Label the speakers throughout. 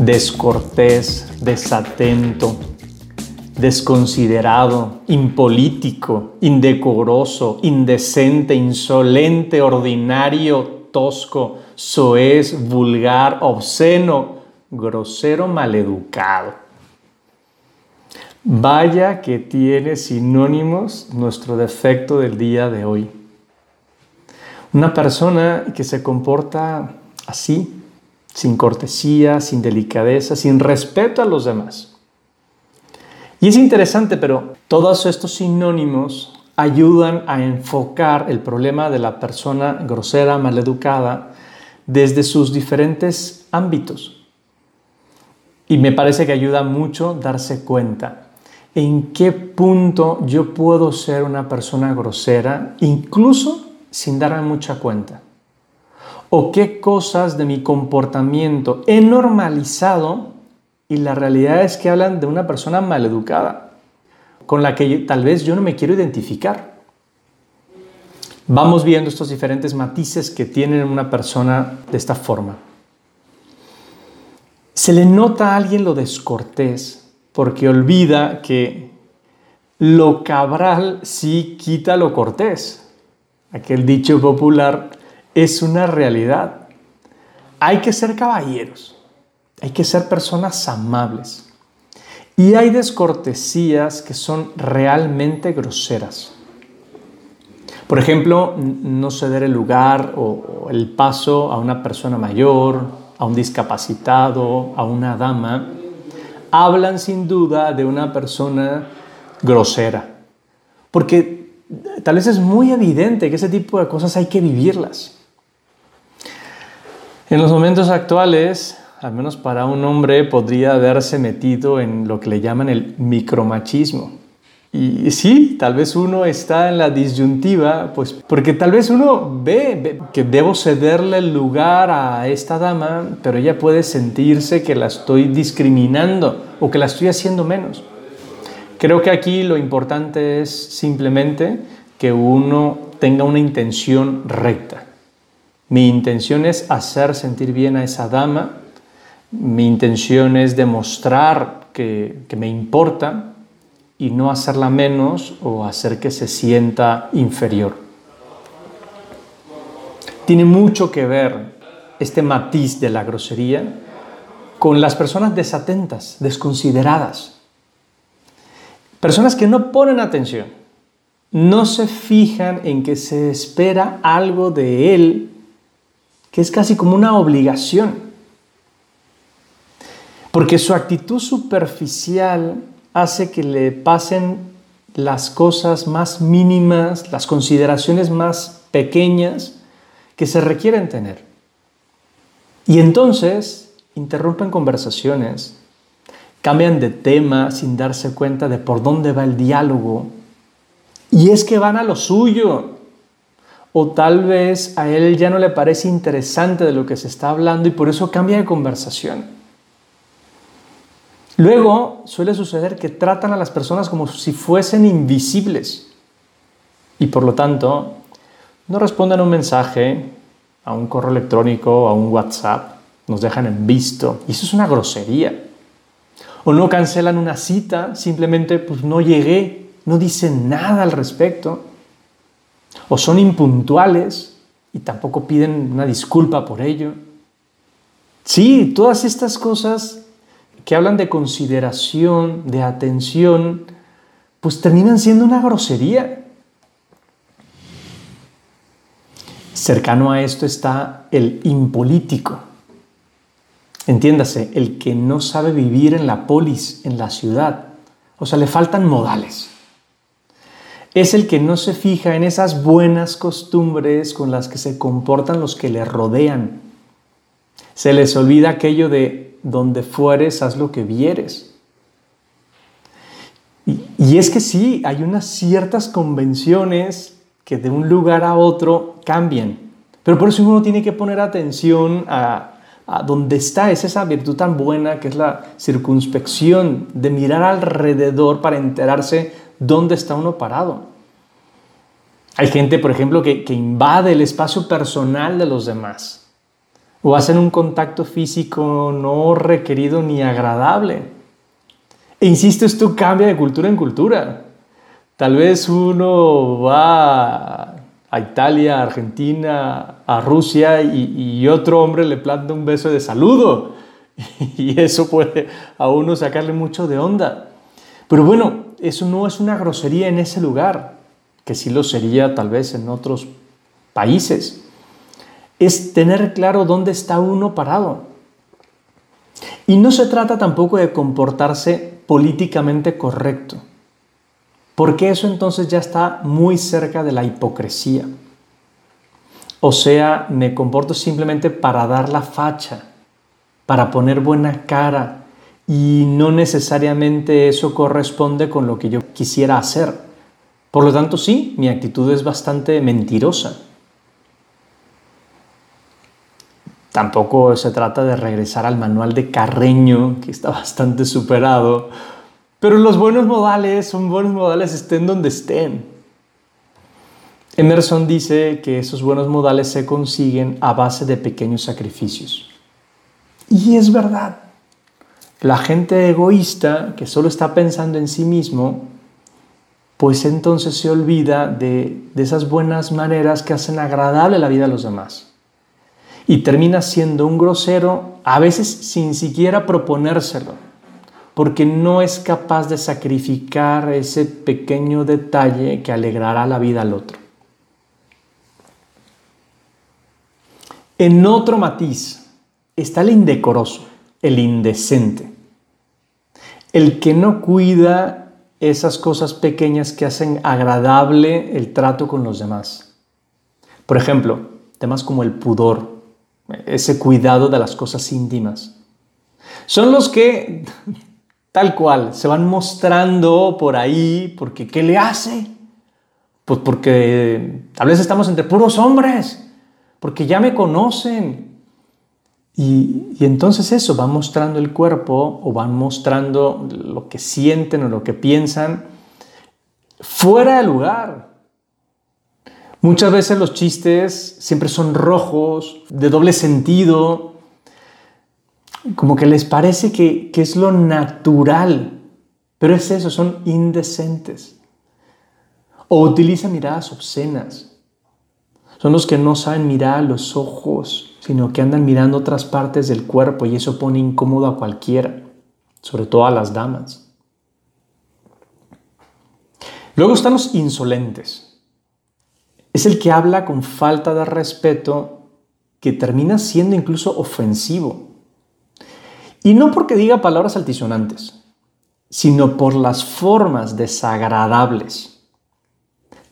Speaker 1: descortés, desatento, desconsiderado, impolítico, indecoroso, indecente, insolente, ordinario, tosco, soez, vulgar, obsceno, grosero, maleducado. Vaya que tiene sinónimos nuestro defecto del día de hoy. Una persona que se comporta así, sin cortesía, sin delicadeza, sin respeto a los demás. Y es interesante, pero todos estos sinónimos ayudan a enfocar el problema de la persona grosera, maleducada, desde sus diferentes ámbitos. Y me parece que ayuda mucho darse cuenta en qué punto yo puedo ser una persona grosera, incluso sin darme mucha cuenta o qué cosas de mi comportamiento he normalizado y la realidad es que hablan de una persona maleducada, con la que tal vez yo no me quiero identificar. Vamos viendo estos diferentes matices que tiene una persona de esta forma. Se le nota a alguien lo descortés porque olvida que lo cabral sí quita lo cortés. Aquel dicho popular es una realidad. Hay que ser caballeros, hay que ser personas amables. Y hay descortesías que son realmente groseras. Por ejemplo, no ceder el lugar o el paso a una persona mayor, a un discapacitado, a una dama, hablan sin duda de una persona grosera. Porque tal vez es muy evidente que ese tipo de cosas hay que vivirlas. En los momentos actuales, al menos para un hombre, podría haberse metido en lo que le llaman el micromachismo. Y sí, tal vez uno está en la disyuntiva, pues porque tal vez uno ve, que debo cederle el lugar a esta dama, pero ella puede sentirse que la estoy discriminando o que la estoy haciendo menos. Creo que aquí lo importante es simplemente que uno tenga una intención recta. Mi intención es hacer sentir bien a esa dama, mi intención es demostrar que, me importa y no hacerla menos o hacer que se sienta inferior. Tiene mucho que ver este matiz de la grosería con las personas desatentas, desconsideradas. Personas que no ponen atención, no se fijan en que se espera algo de él que es casi como una obligación. Porque su actitud superficial hace que le pasen las cosas más mínimas, las consideraciones más pequeñas que se requieren tener. Y entonces interrumpen conversaciones, cambian de tema sin darse cuenta de por dónde va el diálogo. Y es que van a lo suyo, o tal vez a él ya no le parece interesante de lo que se está hablando y por eso cambia de conversación. Luego suele suceder que tratan a las personas como si fuesen invisibles y por lo tanto no responden a un mensaje, a un correo electrónico, a un WhatsApp, nos dejan en visto y eso es una grosería. O no cancelan una cita, simplemente pues no llegué, no dicen nada al respecto o son impuntuales y tampoco piden una disculpa por ello. Sí, todas estas cosas que hablan de consideración, de atención, pues terminan siendo una grosería. Cercano a esto está el impolítico. Entiéndase, el que no sabe vivir en la polis, en la ciudad. O sea, le faltan modales es el que no se fija en esas buenas costumbres con las que se comportan los que le rodean. Se les olvida aquello de donde fueres, haz lo que vieres. Y, es que sí, hay unas ciertas convenciones que de un lugar a otro cambian. Pero por eso uno tiene que poner atención a, a dónde está, es esa virtud tan buena que es la circunspección, de mirar alrededor para enterarse dónde está uno parado. Hay gente, por ejemplo, que, invade el espacio personal de los demás. o hacen un contacto físico no requerido ni agradable. E insisto, esto cambia de cultura en cultura. Tal vez uno va a Italia, a Argentina, a Rusia y, otro hombre le planta un beso de saludo. Y eso puede a uno sacarle mucho de onda. Pero bueno, eso no es una grosería en ese lugar, que sí lo sería tal vez en otros países. Es tener claro dónde está uno parado. Y no se trata tampoco de comportarse políticamente correcto, porque eso entonces ya está muy cerca de la hipocresía. O sea, me comporto simplemente para dar la facha, para poner buena cara, y no necesariamente eso corresponde con lo que yo quisiera hacer. Por lo tanto, sí, mi actitud es bastante mentirosa. Tampoco se trata de regresar al manual de Carreño, que está bastante superado, pero los buenos modales son buenos modales estén donde estén. Emerson dice que esos buenos modales se consiguen a base de pequeños sacrificios. Y es verdad. La gente egoísta que solo está pensando en sí mismo, pues entonces se olvida de, de esas buenas maneras que hacen agradable la vida a los demás y termina siendo un grosero, a veces sin siquiera proponérselo, porque no es capaz de sacrificar ese pequeño detalle que alegrará la vida al otro. En otro matiz está el indecoroso, el indecente, el que no cuida esas cosas pequeñas que hacen agradable el trato con los demás. Por ejemplo, temas como el pudor, ese cuidado de las cosas íntimas. Son los que, tal cual, se van mostrando por ahí, porque ¿qué le hace? Pues porque tal vez estamos entre puros hombres, porque ya me conocen. Y, entonces eso, van mostrando el cuerpo o van mostrando lo que sienten o lo que piensan fuera de lugar. Muchas veces los chistes siempre son rojos, de doble sentido, como que les parece que, es lo natural, pero es eso, son indecentes. O utilizan miradas obscenas. Son los que no saben mirar a los ojos, sino que andan mirando otras partes del cuerpo y eso pone incómodo a cualquiera, sobre todo a las damas. Luego están los insolentes es el que habla con falta de respeto que termina siendo incluso ofensivo. Y no porque diga palabras altisonantes, sino por las formas desagradables.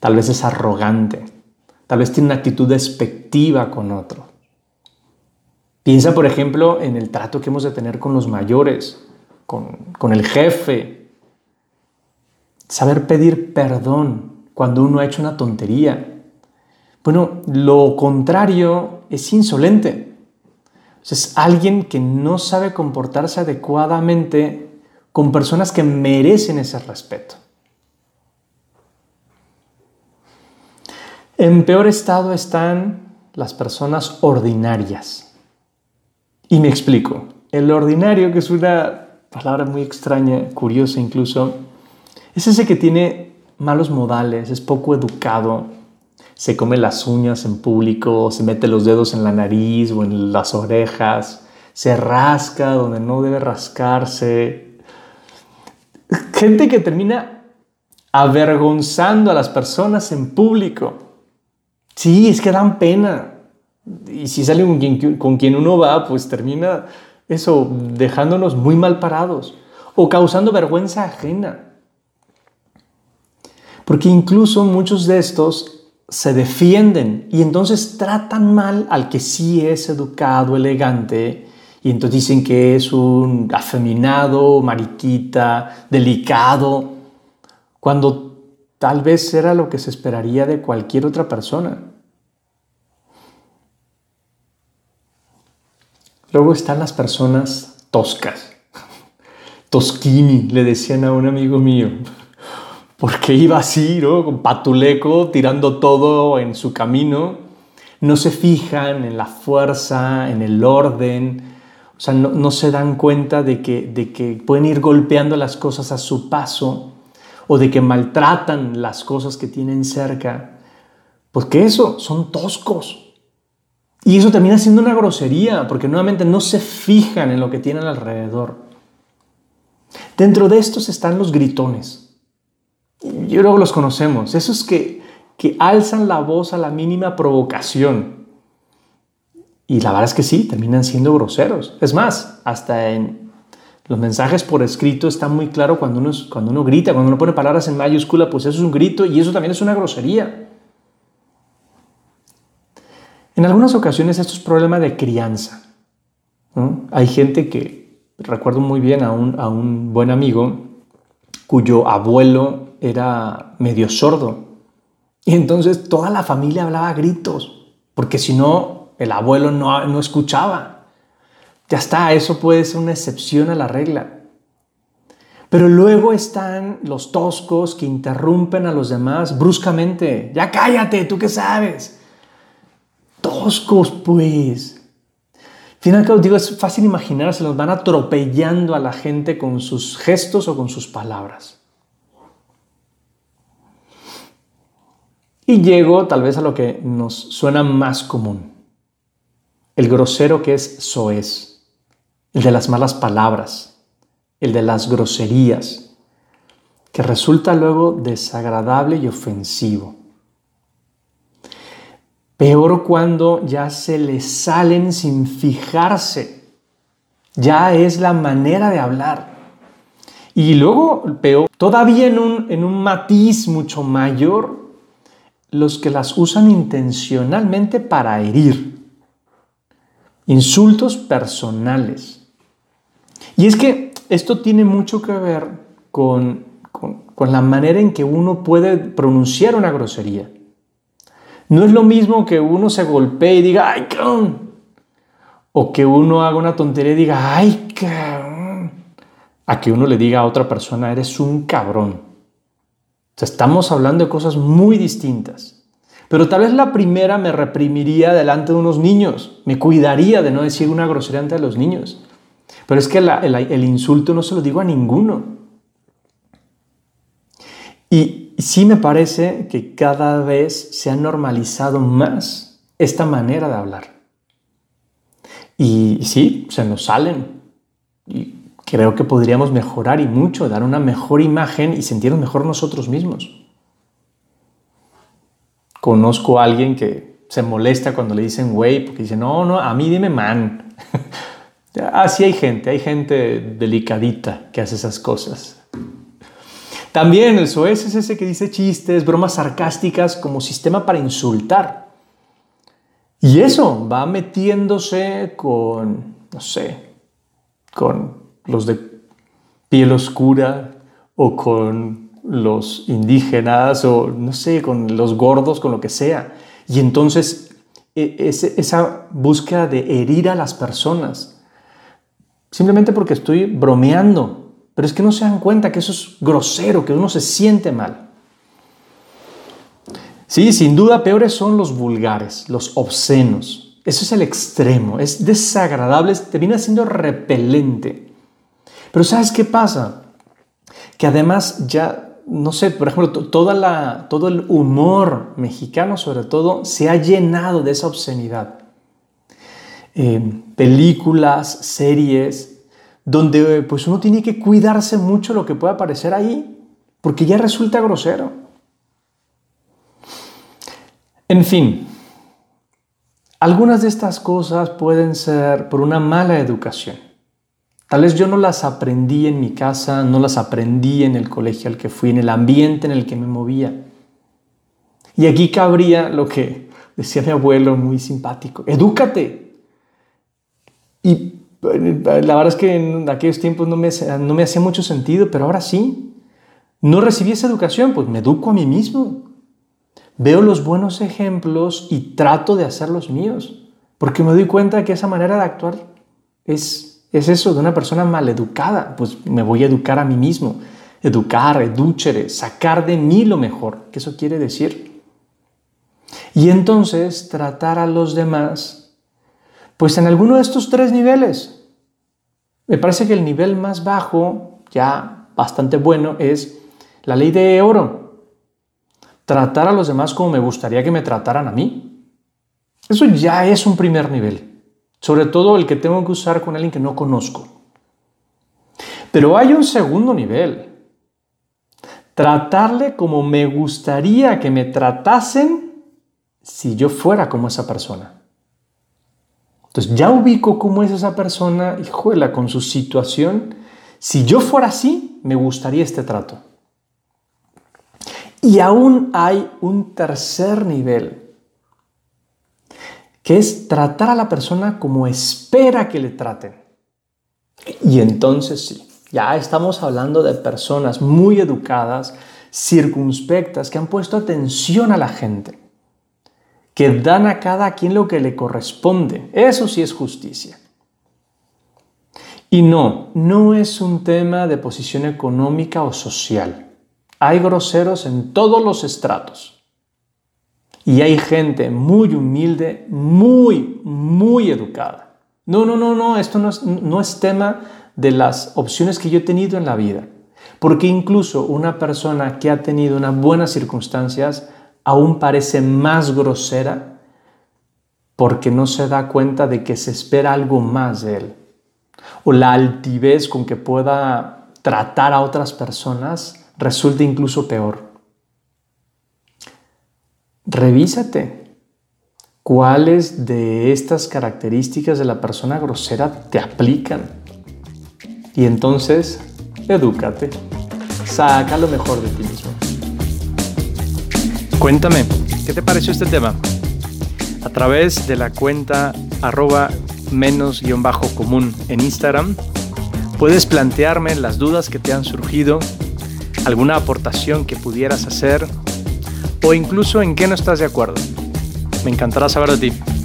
Speaker 1: Tal vez es arrogante, tal vez tiene una actitud despectiva con otro. Piensa, por ejemplo, en el trato que hemos de tener con los mayores, con, el jefe. Saber pedir perdón cuando uno ha hecho una tontería bueno, lo contrario es insolente. Es alguien que no sabe comportarse adecuadamente con personas que merecen ese respeto. En peor estado están las personas ordinarias. Y me explico. El ordinario, que es una palabra muy extraña, curiosa incluso, es ese que tiene malos modales, es poco educado, se come las uñas en público, se mete los dedos en la nariz o en las orejas, se rasca donde no debe rascarse. Gente que termina avergonzando a las personas en público. Sí, es que dan pena. Y si sale con quien, con uno va, pues termina eso, dejándonos muy mal parados o causando vergüenza ajena. Porque incluso muchos de estos se defienden y entonces tratan mal al que sí es educado, elegante, y entonces dicen que es un afeminado, mariquita, delicado, cuando tal vez era lo que se esperaría de cualquier otra persona. Luego están las personas toscas. Tosquini, le decían a un amigo mío porque iba así, ¿no? Con patuleco, tirando todo en su camino, no se fijan en la fuerza, en el orden, o sea, no, se dan cuenta de que, de que pueden ir golpeando las cosas a su paso o de que maltratan las cosas que tienen cerca, porque eso son toscos. Y eso termina siendo una grosería, porque nuevamente no se fijan en lo que tienen alrededor. Dentro de estos están los gritones. Yo luego los conocemos, esos que, que alzan la voz a la mínima provocación. Y la verdad es que sí, terminan siendo groseros. Es más, hasta en los mensajes por escrito está muy claro cuando uno, cuando uno grita, cuando uno pone palabras en mayúscula, pues eso es un grito y eso también es una grosería. En algunas ocasiones esto es problema de crianza. Hay gente que, recuerdo muy bien a un, a un buen amigo cuyo abuelo era medio sordo. Y entonces toda la familia hablaba a gritos, porque si no, el abuelo no, no escuchaba. Ya está, eso puede ser una excepción a la regla. Pero luego están los toscos que interrumpen a los demás bruscamente. Ya cállate, tú qué sabes toscos, pues. Finalmente, digo, es fácil imaginar, se los van atropellando a la gente con sus gestos o con sus palabras. Y llego tal vez a lo que nos suena más común. El grosero que es soez, el de las malas palabras, el de las groserías, que resulta luego desagradable y ofensivo. Peor cuando ya se le salen sin fijarse. Ya es la manera de hablar. Y luego, peor, todavía en un, en un matiz mucho mayor, los que las usan intencionalmente para herir. Insultos personales. Y es que esto tiene mucho que ver con, con, con la manera en que uno puede pronunciar una grosería. No es lo mismo que uno se golpee y diga, ¡ay, cabrón! O que uno haga una tontería y diga, ¡ay, cabrón! A que uno le diga a otra persona, eres un cabrón. O sea, estamos hablando de cosas muy distintas. Pero tal vez la primera me reprimiría delante de unos niños, me cuidaría de no decir una grosería ante los niños. Pero es que el, el insulto no se lo digo a ninguno. Y, y sí me parece que cada vez se ha normalizado más esta manera de hablar. Y sí, se nos salen. Y creo que podríamos mejorar y mucho, dar una mejor imagen y sentirnos mejor nosotros mismos. Conozco a alguien que se molesta cuando le dicen güey, porque dice, no, no, a mí dime man. Así hay gente, hay gente delicadita que hace esas cosas. También el SOES es ese que dice chistes, bromas sarcásticas como sistema para insultar. Y eso va metiéndose con, no sé, con los de piel oscura o con los indígenas o no sé, con los gordos, con lo que sea. Y entonces e, esa búsqueda de herir a las personas, simplemente porque estoy bromeando pero es que no se dan cuenta que eso es grosero, que uno se siente mal. Sí, sin duda peores son los vulgares, los obscenos. Eso es el extremo, es desagradable, termina siendo repelente. Pero ¿sabes qué pasa? Que además ya, no sé, por ejemplo, toda la, todo el humor mexicano sobre todo se ha llenado de esa obscenidad. Eh, películas, series, donde pues uno tiene que cuidarse mucho lo que pueda aparecer ahí, porque ya resulta grosero. En fin, algunas de estas cosas pueden ser por una mala educación. Tal vez yo no las aprendí en mi casa, no las aprendí en el colegio al que fui, en el ambiente en el que me movía. Y aquí cabría lo que decía mi abuelo muy simpático, edúcate. Y la verdad es que en aquellos tiempos no me, no me hacía mucho sentido, pero ahora sí. No recibí esa educación, pues me educo a mí mismo. Veo los buenos ejemplos y trato de hacer los míos, porque me doy cuenta que esa manera de actuar es, es eso, de una persona maleducada. Pues me voy a educar a mí mismo. Educar, educhere, sacar de mí lo mejor, que eso quiere decir. Y entonces tratar a los demás, pues en alguno de estos tres niveles. Me parece que el nivel más bajo, ya bastante bueno, es la ley de oro. Tratar a los demás como me gustaría que me trataran a mí. Eso ya es un primer nivel. Sobre todo el que tengo que usar con alguien que no conozco. Pero hay un segundo nivel. Tratarle como me gustaría que me tratasen si yo fuera como esa persona. Entonces ya ubico cómo es esa persona, juela con su situación. Si yo fuera así, me gustaría este trato. Y aún hay un tercer nivel, que es tratar a la persona como espera que le traten. Y entonces sí, ya estamos hablando de personas muy educadas, circunspectas, que han puesto atención a la gente que dan a cada quien lo que le corresponde. Eso sí es justicia. Y no, no es un tema de posición económica o social. Hay groseros en todos los estratos. Y hay gente muy humilde, muy, muy educada. No, no, no, no, esto no es, no es tema de las opciones que yo he tenido en la vida. Porque incluso una persona que ha tenido unas buenas circunstancias aún parece más grosera porque no se da cuenta de que se espera algo más de él. O la altivez con que pueda tratar a otras personas resulta incluso peor. Revísate. ¿Cuáles de estas características de la persona grosera te aplican? Y entonces, edúcate. Saca lo mejor de ti mismo. Cuéntame, ¿qué te pareció este tema? A través de la cuenta arroba menos-común en Instagram, puedes plantearme las dudas que te han surgido, alguna aportación que pudieras hacer o incluso en qué no estás de acuerdo. Me encantará saber de ti.